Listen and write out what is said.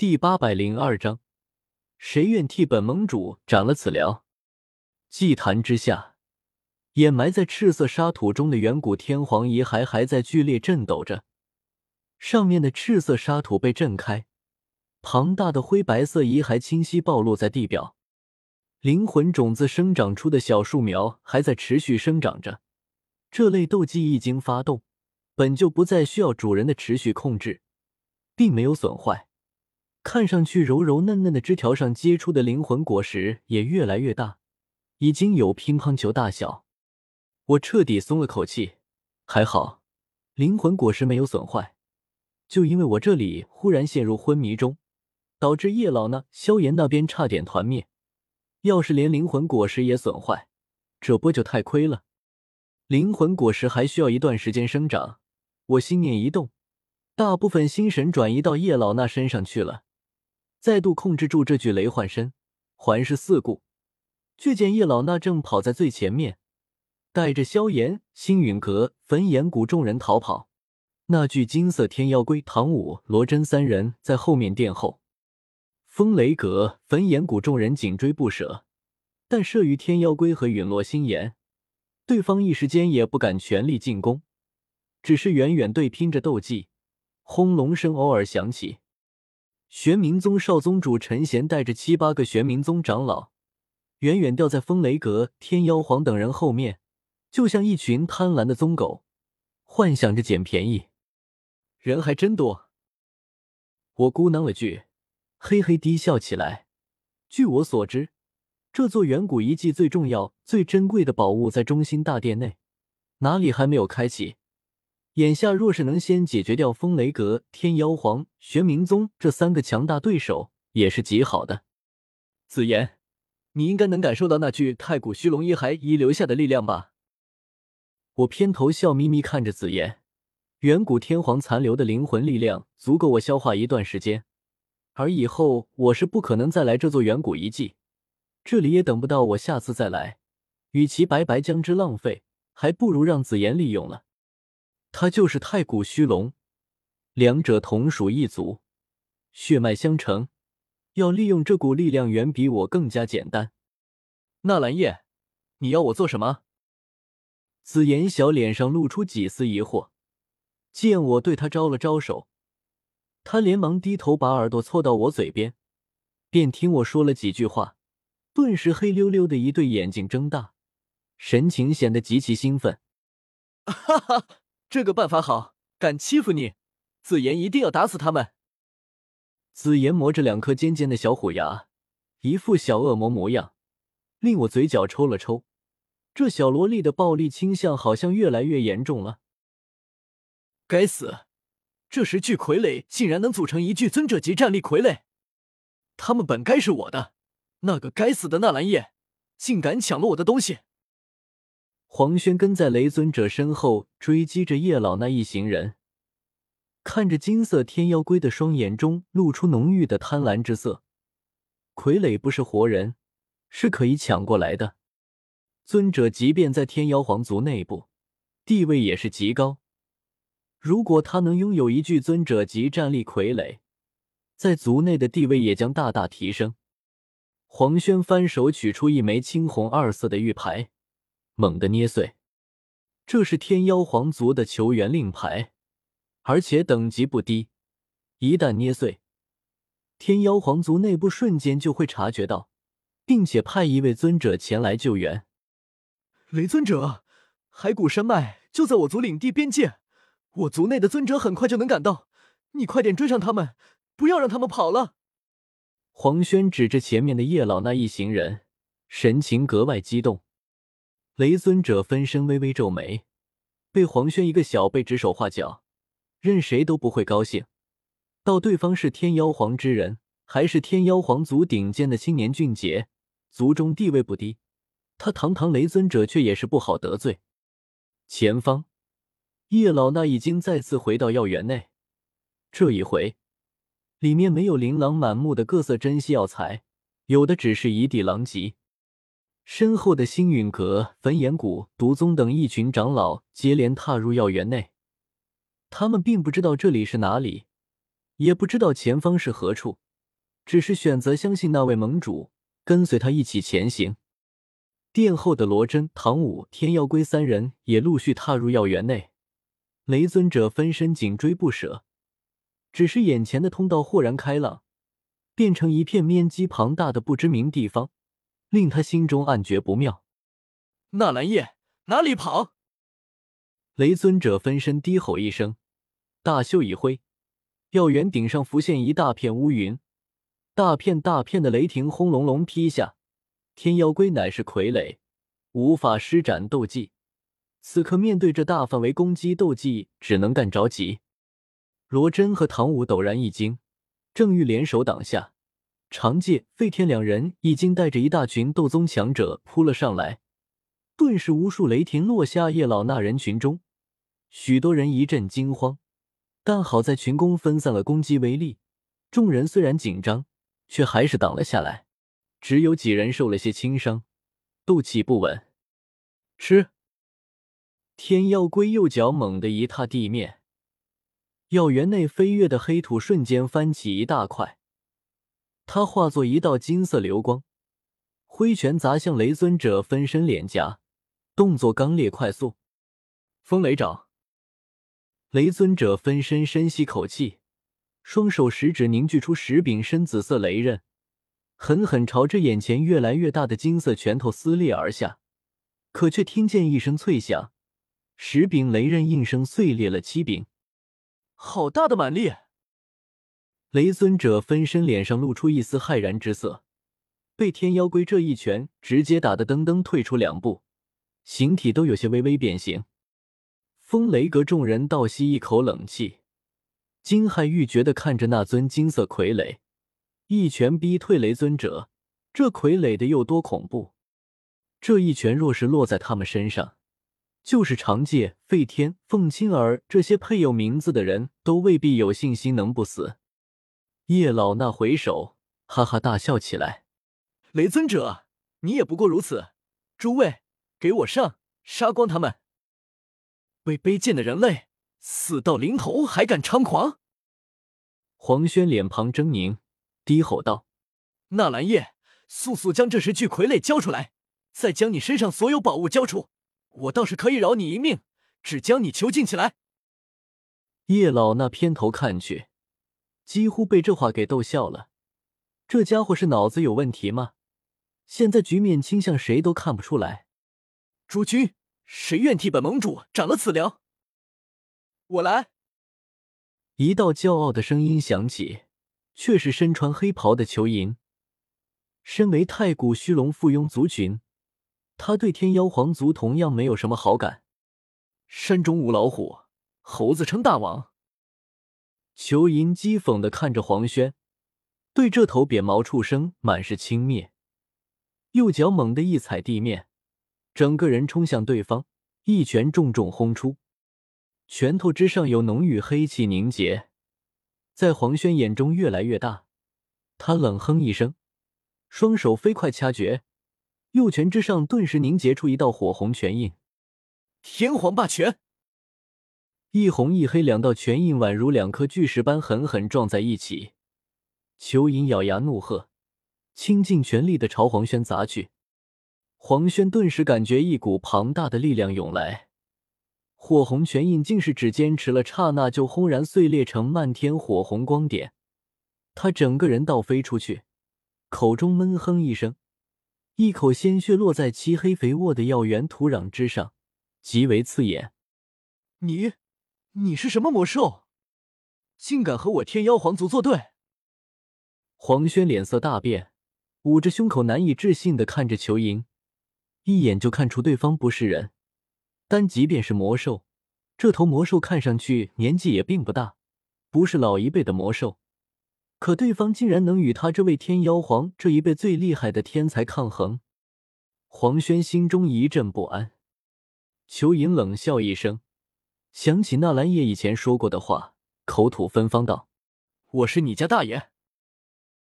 第八百零二章，谁愿替本盟主斩了此辽？祭坛之下，掩埋在赤色沙土中的远古天皇遗骸还在剧烈震抖着，上面的赤色沙土被震开，庞大的灰白色遗骸清晰暴露在地表。灵魂种子生长出的小树苗还在持续生长着，这类斗技一经发动，本就不再需要主人的持续控制，并没有损坏。看上去柔柔嫩嫩的枝条上结出的灵魂果实也越来越大，已经有乒乓球大小。我彻底松了口气，还好灵魂果实没有损坏。就因为我这里忽然陷入昏迷中，导致叶老那萧炎那边差点团灭。要是连灵魂果实也损坏，这不就太亏了？灵魂果实还需要一段时间生长。我心念一动，大部分心神转移到叶老那身上去了。再度控制住这具雷幻身，环视四顾，却见叶老那正跑在最前面，带着萧炎、星陨阁、焚炎谷众人逃跑。那具金色天妖龟，唐舞、罗真三人在后面殿后，风雷阁、焚炎谷众人紧追不舍。但慑于天妖龟和陨落星炎，对方一时间也不敢全力进攻，只是远远对拼着斗技。轰隆声偶尔响起。玄冥宗少宗主陈贤带着七八个玄冥宗长老，远远掉在风雷阁、天妖皇等人后面，就像一群贪婪的宗狗，幻想着捡便宜。人还真多。我咕囔了句，嘿嘿低笑起来。据我所知，这座远古遗迹最重要、最珍贵的宝物在中心大殿内，哪里还没有开启？眼下若是能先解决掉风雷阁、天妖皇、玄冥宗这三个强大对手，也是极好的。紫妍，你应该能感受到那具太古虚龙遗骸遗留下的力量吧？我偏头笑眯眯看着紫妍，远古天皇残留的灵魂力量足够我消化一段时间，而以后我是不可能再来这座远古遗迹，这里也等不到我下次再来，与其白白将之浪费，还不如让紫妍利用了。他就是太古虚龙，两者同属一族，血脉相承，要利用这股力量远比我更加简单。纳兰叶，你要我做什么？紫妍小脸上露出几丝疑惑，见我对他招了招手，他连忙低头把耳朵凑到我嘴边，便听我说了几句话，顿时黑溜溜的一对眼睛睁大，神情显得极其兴奋。哈哈。这个办法好，敢欺负你，紫妍一定要打死他们。紫妍磨着两颗尖尖的小虎牙，一副小恶魔模样，令我嘴角抽了抽。这小萝莉的暴力倾向好像越来越严重了。该死，这十具傀儡竟然能组成一具尊者级战力傀儡，他们本该是我的，那个该死的纳兰叶，竟敢抢了我的东西！黄轩跟在雷尊者身后追击着叶老那一行人，看着金色天妖龟的双眼中露出浓郁的贪婪之色。傀儡不是活人，是可以抢过来的。尊者即便在天妖皇族内部，地位也是极高。如果他能拥有一具尊者级战力傀儡，在族内的地位也将大大提升。黄轩翻手取出一枚青红二色的玉牌。猛地捏碎，这是天妖皇族的求援令牌，而且等级不低。一旦捏碎，天妖皇族内部瞬间就会察觉到，并且派一位尊者前来救援。雷尊者，骸骨山脉就在我族领地边界，我族内的尊者很快就能赶到，你快点追上他们，不要让他们跑了。黄轩指着前面的叶老那一行人，神情格外激动。雷尊者分身微微皱眉，被黄轩一个小辈指手画脚，任谁都不会高兴。到对方是天妖皇之人，还是天妖皇族顶尖的青年俊杰，族中地位不低，他堂堂雷尊者却也是不好得罪。前方，叶老那已经再次回到药园内，这一回，里面没有琳琅满目的各色珍稀药材，有的只是一地狼藉。身后的星陨阁、焚炎谷、毒宗等一群长老接连踏入药园内，他们并不知道这里是哪里，也不知道前方是何处，只是选择相信那位盟主，跟随他一起前行。殿后的罗真、唐武、天耀龟三人也陆续踏入药园内，雷尊者分身紧追不舍。只是眼前的通道豁然开朗，变成一片面积庞大的不知名地方，令他心中暗觉不妙。纳兰叶哪里跑？雷尊者分身低吼一声，大袖一挥，药园顶上浮现一大片乌云，大片大片的雷霆轰隆隆劈下。天妖龟乃是傀儡，无法施展斗技，此刻面对这大范围攻击，斗技只能干着急。罗真和唐舞陡然一惊，正欲联手挡下，长介、费天两人已经带着一大群斗宗强者扑了上来，顿时无数雷霆落下叶老那人群中，许多人一阵惊慌，但好在群攻分散了攻击威力，众人虽然紧张，却还是挡了下来。只有几人受了些轻伤，斗气不稳。吃！天妖龟右脚猛地一踏地面，药园内飞跃的黑土瞬间翻起一大块，他化作一道金色流光，挥拳砸向雷尊者分身脸颊，动作刚烈快速。风雷掌！雷尊者分身深吸口气，双手食指凝聚出十柄深紫色雷刃。狠狠朝着眼前越来越大的金色拳头撕裂而下，可却听见一声脆响，十柄雷刃应声碎裂了七柄。好大的蛮力！雷尊者分身脸上露出一丝骇然之色，被天妖龟这一拳直接打得噔噔退出两步，形体都有些微微变形。风雷阁众人倒吸一口冷气，惊骇欲绝的看着那尊金色傀儡。一拳逼退雷尊者，这傀儡的有多恐怖？这一拳若是落在他们身上，就是长介、费天、凤青儿这些配有名字的人都未必有信心能不死。叶老那回首，哈哈大笑起来：“雷尊者，你也不过如此！诸位，给我上，杀光他们！为卑贱的人类，死到临头还敢猖狂！”黄轩脸庞狰狞。低吼道：“纳兰叶，速速将这十具傀儡交出来，再将你身上所有宝物交出，我倒是可以饶你一命，只将你囚禁起来。”叶老那偏头看去，几乎被这话给逗笑了。这家伙是脑子有问题吗？现在局面倾向谁都看不出来。诸君，谁愿替本盟主斩了此辽？我来。一道骄傲的声音响起。却是身穿黑袍的裘银。身为太古虚龙附庸族群，他对天妖皇族同样没有什么好感。山中无老虎，猴子称大王。裘银讥讽的看着黄轩，对这头扁毛畜生满是轻蔑。右脚猛地一踩地面，整个人冲向对方，一拳重重轰出，拳头之上有浓郁黑气凝结。在黄轩眼中越来越大，他冷哼一声，双手飞快掐诀，右拳之上顿时凝结出一道火红拳印。天皇霸拳，一红一黑两道拳印宛如两颗巨石般狠狠撞在一起。裘银咬牙怒喝，倾尽全力的朝黄轩砸去。黄轩顿时感觉一股庞大的力量涌来。火红拳印竟是只坚持了刹那，就轰然碎裂成漫天火红光点。他整个人倒飞出去，口中闷哼一声，一口鲜血落在漆黑肥沃的药园土壤之上，极为刺眼。你，你是什么魔兽？竟敢和我天妖皇族作对？黄轩脸色大变，捂着胸口，难以置信的看着裘银，一眼就看出对方不是人。但即便是魔兽，这头魔兽看上去年纪也并不大，不是老一辈的魔兽，可对方竟然能与他这位天妖皇这一辈最厉害的天才抗衡。黄轩心中一阵不安。裘银冷笑一声，想起纳兰叶以前说过的话，口吐芬芳道：“我是你家大爷。”